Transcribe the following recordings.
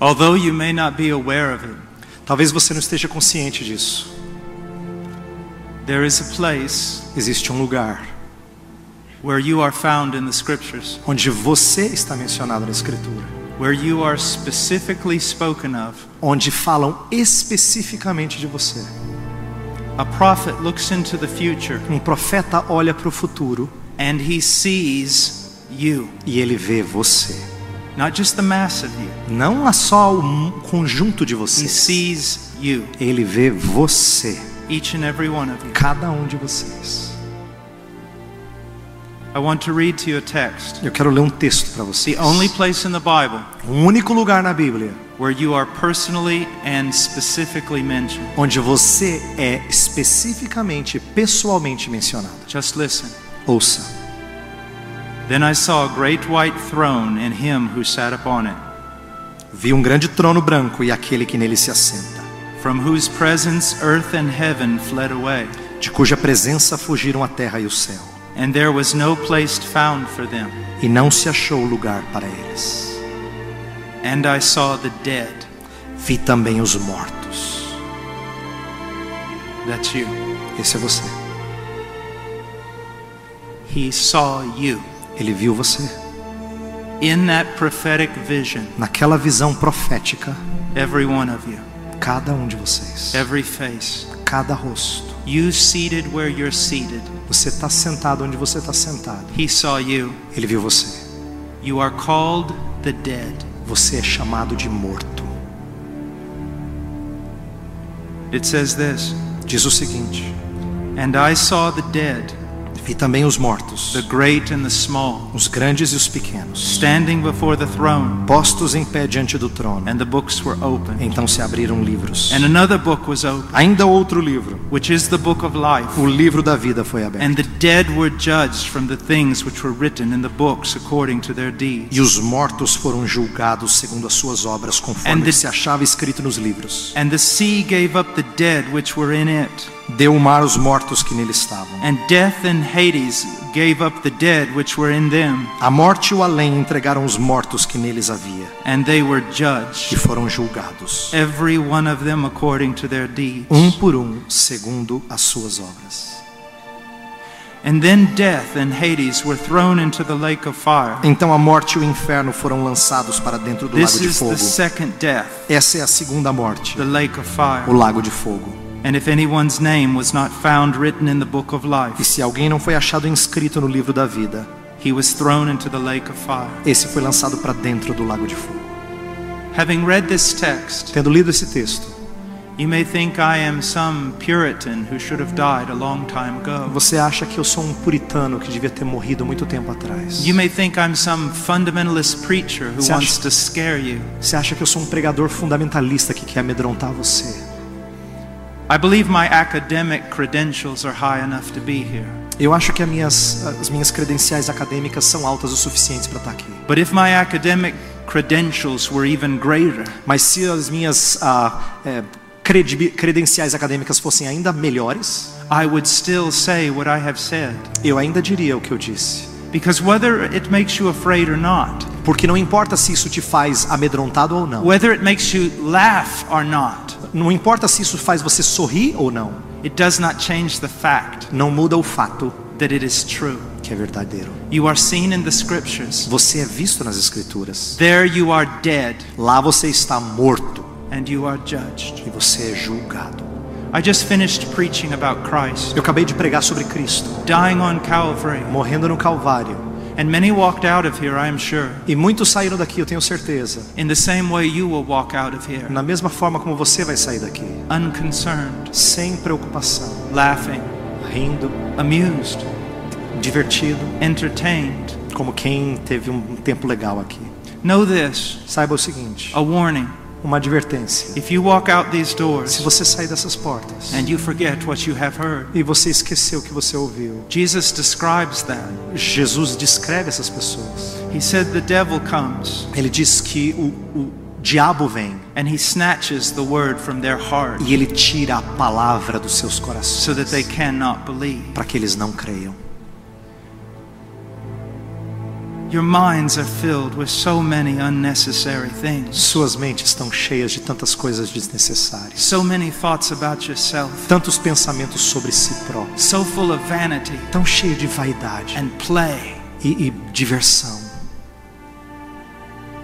Although you may not be aware of it, Talvez você não esteja consciente disso. there is a place Existe um lugar where you are found in the scriptures, onde você está mencionado na Escritura, where you are specifically spoken of. onde falam especificamente de você. A prophet looks into the future Um profeta olha para o futuro and he sees you, e ele vê você. Not just the mass of you. Não é só o conjunto de He vocês. sees you, Ele vê você, each and every one of you. cada um de vocês. I want to read to you a text. Eu quero ler um texto para The vocês. only place in the Bible O único lugar na Bíblia where you are personally and specifically mentioned. onde você é especificamente, pessoalmente mencionado. Just listen. Ouça. Then I saw a great white throne and him who sat upon it, Vi um grande trono branco e aquele que nele se assenta, from whose presence earth and heaven fled away, de cuja presença fugiram a terra e o céu, and there was no place found for them. e não se achou lugar para eles. And I saw the dead. Vi também os mortos. That's you. Esse é você. He saw you. Ele viu você. In that prophetic vision, Naquela visão profética, every one of you, cada um de vocês, every face, cada rosto. you seated where you're seated, Você está sentado onde você está sentado. he saw you. Ele viu você. You are called the dead. Você é chamado de morto. It says this Diz o seguinte: And I saw the dead, Vi também os mortos, the great and the small, os grandes e os pequenos, standing before the throne, postos em pé diante do trono. and the books were opened. Então se abriram livros. And another book was opened, Ainda outro livro, which is the book of life. o livro da vida foi aberto. And the dead were judged from the things which were written in the books according to their deeds. E os mortos foram julgados segundo as suas obras, conforme the- se achava escrito nos livros. And the sea gave up the dead which were in it. Deu o mar os mortos que nele estavam. And death and Hades gave up the dead which were in them. A morte e o além entregaram os mortos que neles havia And they were e judged, foram julgados, every one of them according to their deeds. um por um, segundo as suas obras. And then death and Hades were thrown into the lake of fire. Então a morte e o inferno foram lançados para dentro do This lago de is fogo. the second death, Essa é a segunda morte, the lake of fire. o lago de fogo. And if anyone's name was not found written in the book of E life, se alguém não foi achado inscrito no livro da vida, he was thrown into the lake of fire. esse foi lançado para dentro do lago de fogo. Having read this text, Tendo lido esse texto, you may think I am some Puritan who should have died a long time ago. você acha que eu sou um puritano que devia ter morrido muito tempo atrás. You may think I'm some fundamentalist preacher who wants to scare you. Você acha que eu sou um pregador fundamentalista que quer amedrontar você. I believe my academic credentials are high enough to be here. Eu acho que as minhas, as minhas credenciais acadêmicas são altas o suficientes para estar aqui. But if my academic credentials were even greater, Mas se as minhas ah, é, credenciais acadêmicas fossem ainda melhores, I would still say what I have said. eu ainda diria o que eu disse. Because whether it makes you afraid or not, Porque não importa se isso te faz amedrontado ou não. whether it makes you laugh or not, Não importa se isso faz você sorrir ou não. it does not change the fact Não muda o fato that it is true. que é verdadeiro. You are seen in the scriptures. Você é visto nas escrituras. There you are dead Lá você está morto and you are judged. e você é julgado. I just finished preaching about Christ Eu acabei de pregar sobre Cristo, dying on Calvary, morrendo no Calvário. And many walked out of here, I am sure, E muitos saíram daqui, eu tenho certeza. in the same way you will walk out of here, Na mesma forma como você vai sair daqui, unconcerned, sem preocupação, laughing, rindo, amused, divertido, entertained. como quem teve um tempo legal aqui. Know this. Saiba o seguinte, a warning. Uma advertência. If you walk out these Se doors você sair dessas portas and you forget what you have heard, e você esqueceu o que você ouviu, Jesus. Jesus descreve essas pessoas. He said the devil comes Ele diz que o, o diabo vem and he snatches the word from their heart e ele tira a palavra dos seus so corações that they cannot believe. para que eles não creiam. Your minds are filled with so many unnecessary things, Suas mentes estão cheias de tantas coisas desnecessárias. so many thoughts about yourself, Tantos pensamentos sobre si próprio. so full of vanity Tão cheio de vaidade and play. e, e diversão.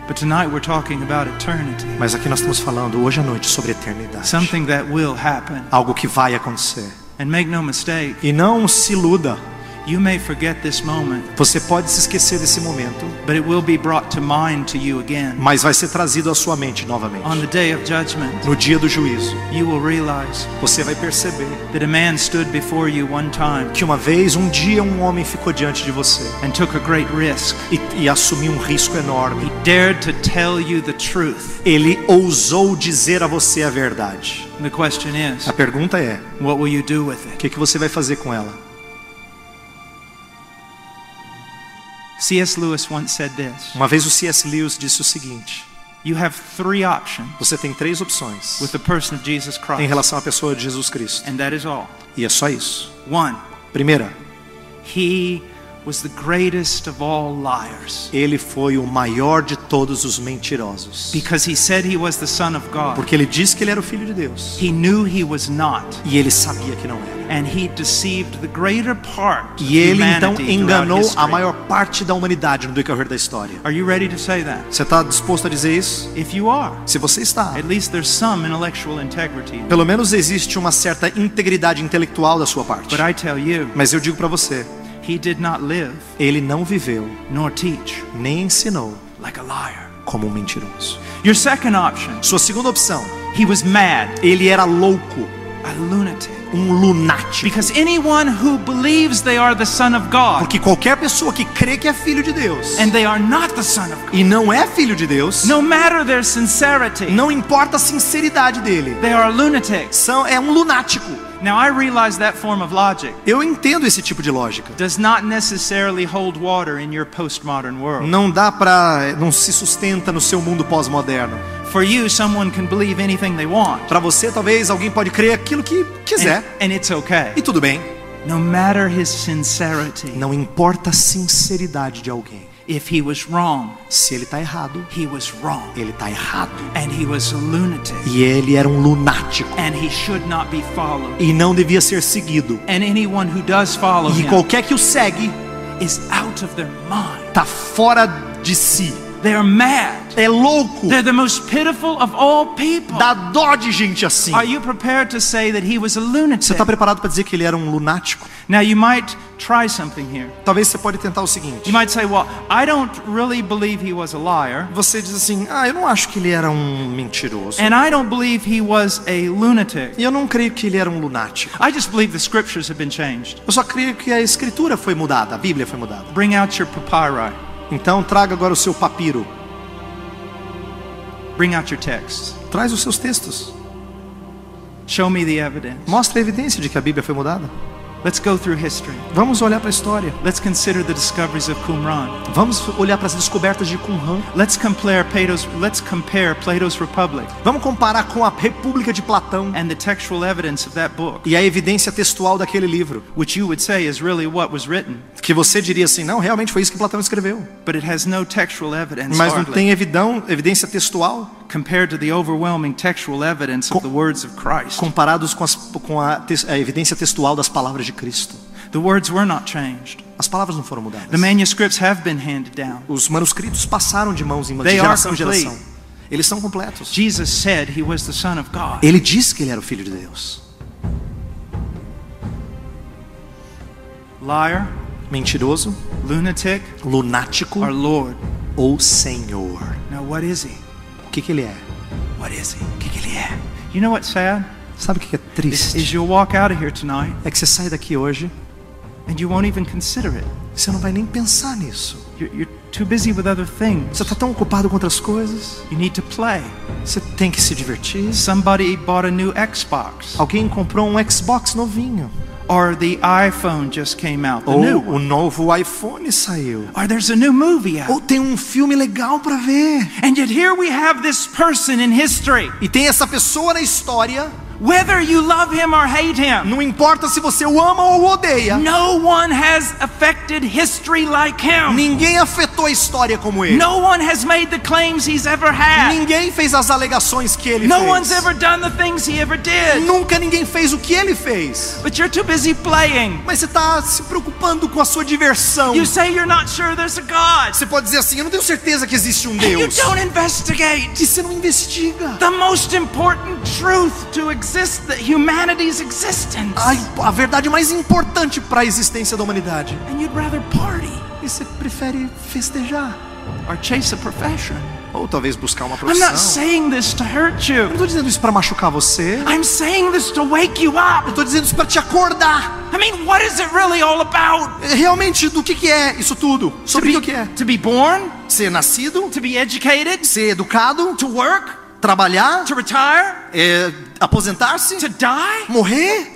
But tonight we're talking about eternity, Mas aqui nós estamos falando hoje à noite sobre eternidade. something that will happen. Algo que vai acontecer. And make no mistake, E não se iluda. You may forget this moment, Você pode se esquecer desse momento, but it will be brought to mind to you again. mas vai ser trazido à sua mente novamente. On the day of judgment, No dia do juízo, you will realize você vai perceber that a man stood before you one time que uma vez, um dia, um homem ficou diante de você and took a great risk. e, e assumiu um risco enorme. He dared to tell you the truth. Ele ousou dizer a você a verdade. The question is, A pergunta é: what will you do with o que, que você vai fazer com ela? C.S. Lewis once said this Uma vez o C.S. Lewis disse o seguinte: You have three options você tem três opções with the person of Jesus em Christ, relação à pessoa de Jesus Cristo. and that is all. E é só isso. One, Primeira, he was the greatest of all liars ele foi o maior de todos os mentirosos. because he said he was the Son of God. Porque ele disse que ele era o filho de Deus. He knew he was not, E ele sabia que não era. and he deceived the greater part E ele então enganou a maior parte da humanidade no decorrer da história. Are you ready to say that? Você está disposto a dizer isso? If you are, Se você está, at least there's some intellectual integrity. pelo menos existe uma certa integridade intelectual da sua parte. But I tell you, Mas eu digo para você, he did not live ele não viveu nor teach nem ensinou like a liar. como um mentiroso. Your second option, Sua segunda opção, he was mad, ele era louco, a lunatic. um lunático. Because anyone who believes they are the Son of God Porque qualquer pessoa que crê que é filho de Deus and they are not the Son of God, e não é filho de Deus, no matter their sincerity, não importa a sinceridade dele, they are lunatics. são, é um lunático. Now, I realize that form of logic Eu entendo esse tipo de lógica. does not necessarily hold water in your postmodern world. Não dá pra. não se sustenta no seu mundo pós-moderno. For you, someone can believe anything they want, Para você, talvez alguém pode crer aquilo que quiser. and, and it's okay. E tudo bem. No matter his sincerity, Não importa a sinceridade de alguém. If he was wrong, Se ele tá errado, he was wrong. ele tá errado. And he was a lunatic. E ele era um lunático. And he should not be followed. E não devia ser seguido. And anyone who does follow E him qualquer que o segue is out of their mind. tá fora de si. They're mad. É louco. They're the most pitiful of all people. Dá dó de gente assim. Are you prepared to say that he was a Você lunatic? está preparado para dizer que ele era um lunático? Now you might try something here. Talvez você pode tentar o seguinte. You might say, "Well, I don't really believe he was a liar, Você diz assim: "Ah, eu não acho que ele era um mentiroso. and I don't believe he was a lunatic. E eu não creio que ele era um lunático. I just believe the scriptures have been changed." Eu só creio que a escritura foi mudada, a Bíblia foi mudada. Bring out your papyri. Então traga agora o seu papiro. Bring out your texts. Traz os seus textos. Show me the evidence. Mostra a evidência de que a Bíblia foi mudada. Let's go through history. Vamos olhar para a história. Let's consider the discoveries of Qumran. Vamos olhar para as descobertas de Qumran. Let's compare Plato's let's compare Plato's Republic Vamos comparar com a República de Platão and the textual evidence of that book, e a evidência textual daquele livro. which you would say is really what was written, Que você diria assim: não, realmente foi isso que Platão escreveu. but it has no textual evidence Mas não tem evidão, evidência textual comparados com, as, com a, a evidência textual das palavras de Cristo. As palavras não foram mudadas. Os manuscritos passaram de mãos em mãos, de geração em geração. Eles são completos. Ele disse que ele era o filho de Deus. Liar, Mentiroso, lunatic, lunático or Lord. ou Senhor. Now what is he? O que, que ele é? What is he? O que que ele é? You know what's sad? Sabe o que, é Is, triste? is you'll walk out of here tonight É que você sai daqui hoje and you won't even consider it. você não vai nem pensar nisso. You're, you're too busy with other things. Você está tão ocupado com outras coisas. You need to play. Você tem que se divertir. Somebody bought a new Xbox, Alguém comprou um Xbox novinho. Or the iPhone just came out, the Ou new o one, novo iPhone saiu. or there's a new movie out. Ou tem um filme legal para ver. And yet here we have this person in history E tem essa pessoa na história Whether you love him or hate him, Não importa se você o ama ou o odeia. no one has affected history like him. Ninguém afetou a história como ele. No one has made the claims he's ever had. Ninguém fez as alegações que ele No fez. one's ever done the things he ever did. Nunca ninguém fez o que ele fez. But you're too busy playing. Mas você está se preocupando com a sua diversão. You say you're not sure there's a God. Você pode dizer assim: Eu não tenho certeza que existe um And you Deus. don't investigate. E você não investiga. The most important truth to exist, that humanity's existence. Ai, a verdade mais importante para a existência da humanidade. And you'd rather party E você prefere festejar. or chase a profession. Ou talvez buscar uma I'm not profissão. saying this to hurt Eu não you. estou dizendo isso para machucar você. I'm saying this to wake you Eu up. estou dizendo isso para te acordar. I mean, what is it really all about? Realmente, do que, que é isso tudo? To Sobre be, o que é? to be born, Ser nascido, to be educated, ser educado, to work, trabalhar, to retire, é, aposentar-se, to die. morrer.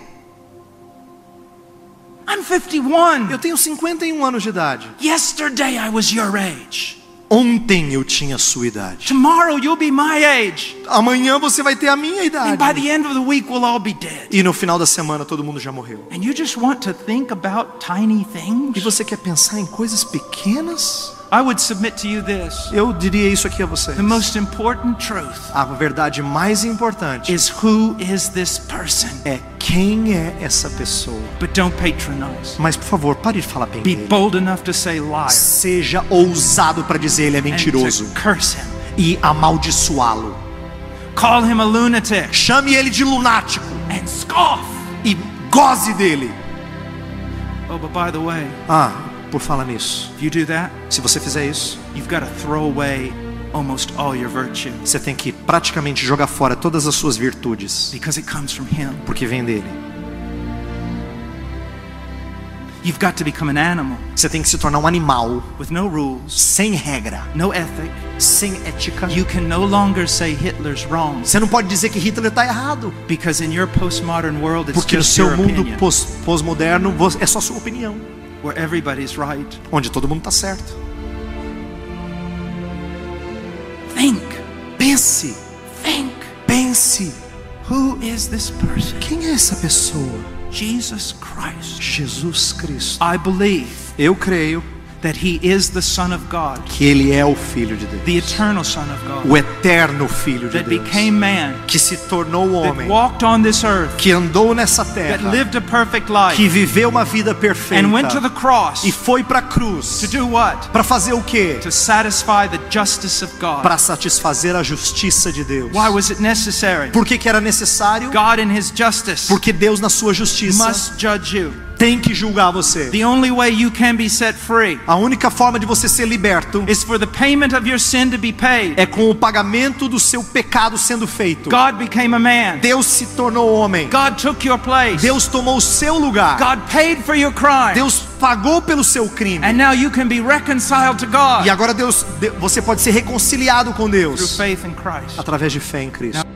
I'm 51. Eu tenho 51 anos de idade. Yesterday I was your age. Ontem eu tinha a sua idade. Tomorrow you'll be my age. Amanhã você vai ter a minha And by idade. the end of the week we'll all be dead. E no final da semana todo mundo já morreu. And you just want to think about tiny E things? você quer pensar em coisas pequenas? I would submit to you this. Eu diria isso aqui a vocês. The most important truth A verdade mais importante is who is this person? é quem é essa pessoa. But don't patronize. Mas por favor, pare de falar bem Be dele. bold enough to say liar Seja ousado para dizer ele é and mentiroso to curse him. e amaldiçoá-lo. Call him a lunatic Chame ele de lunático and scoff. e goze dele. Oh, but by the way, Ah, por falar nisso, if you do that, se você fizer isso, you've got to throw away almost all your virtue. você tem que praticamente jogar fora todas as suas virtudes, because it comes from him. porque vem dele. You've got to become an animal Você tem que se tornar um animal. with no rules, sem regra, no ethic. sem ética. You can no longer say Hitler's wrong. Você não pode dizer que Hitler está errado, because in your postmodern world it's porque no just seu your mundo pós-moderno é só sua opinião, where everybody's right. onde todo mundo está certo. Think, Pense, think. pense. Who is this person? Quem é essa pessoa? Jesus Christ. Jesus Cristo. I believe Eu creio that he is the Son of God, que ele é o Filho de Deus, the eternal Son of God, o eterno Filho de that Deus, became man, que se tornou that homem, walked on this earth, que andou nessa that terra, lived a perfect life, que viveu uma vida and went to the perfeita cross e foi para a cruz to do what? para fazer o quê? To satisfy the justice of God. Para satisfazer a justiça de Deus. Why was it necessary? Por que, que era necessário? God in his justice Porque Deus na sua justiça must judge you. Tem que julgar você. The only way you can be set free A única forma de você ser liberto is for the payment of your sin to be paid. é com o pagamento do seu pecado sendo feito. God became a man. Deus se tornou homem. God took your place. Deus tomou o seu lugar. God paid for your crime. Deus pagou pelo seu crime. And now you can be reconciled to God E agora Deus, de- você pode ser reconciliado com through Deus faith in Christ. através de fé em Cristo.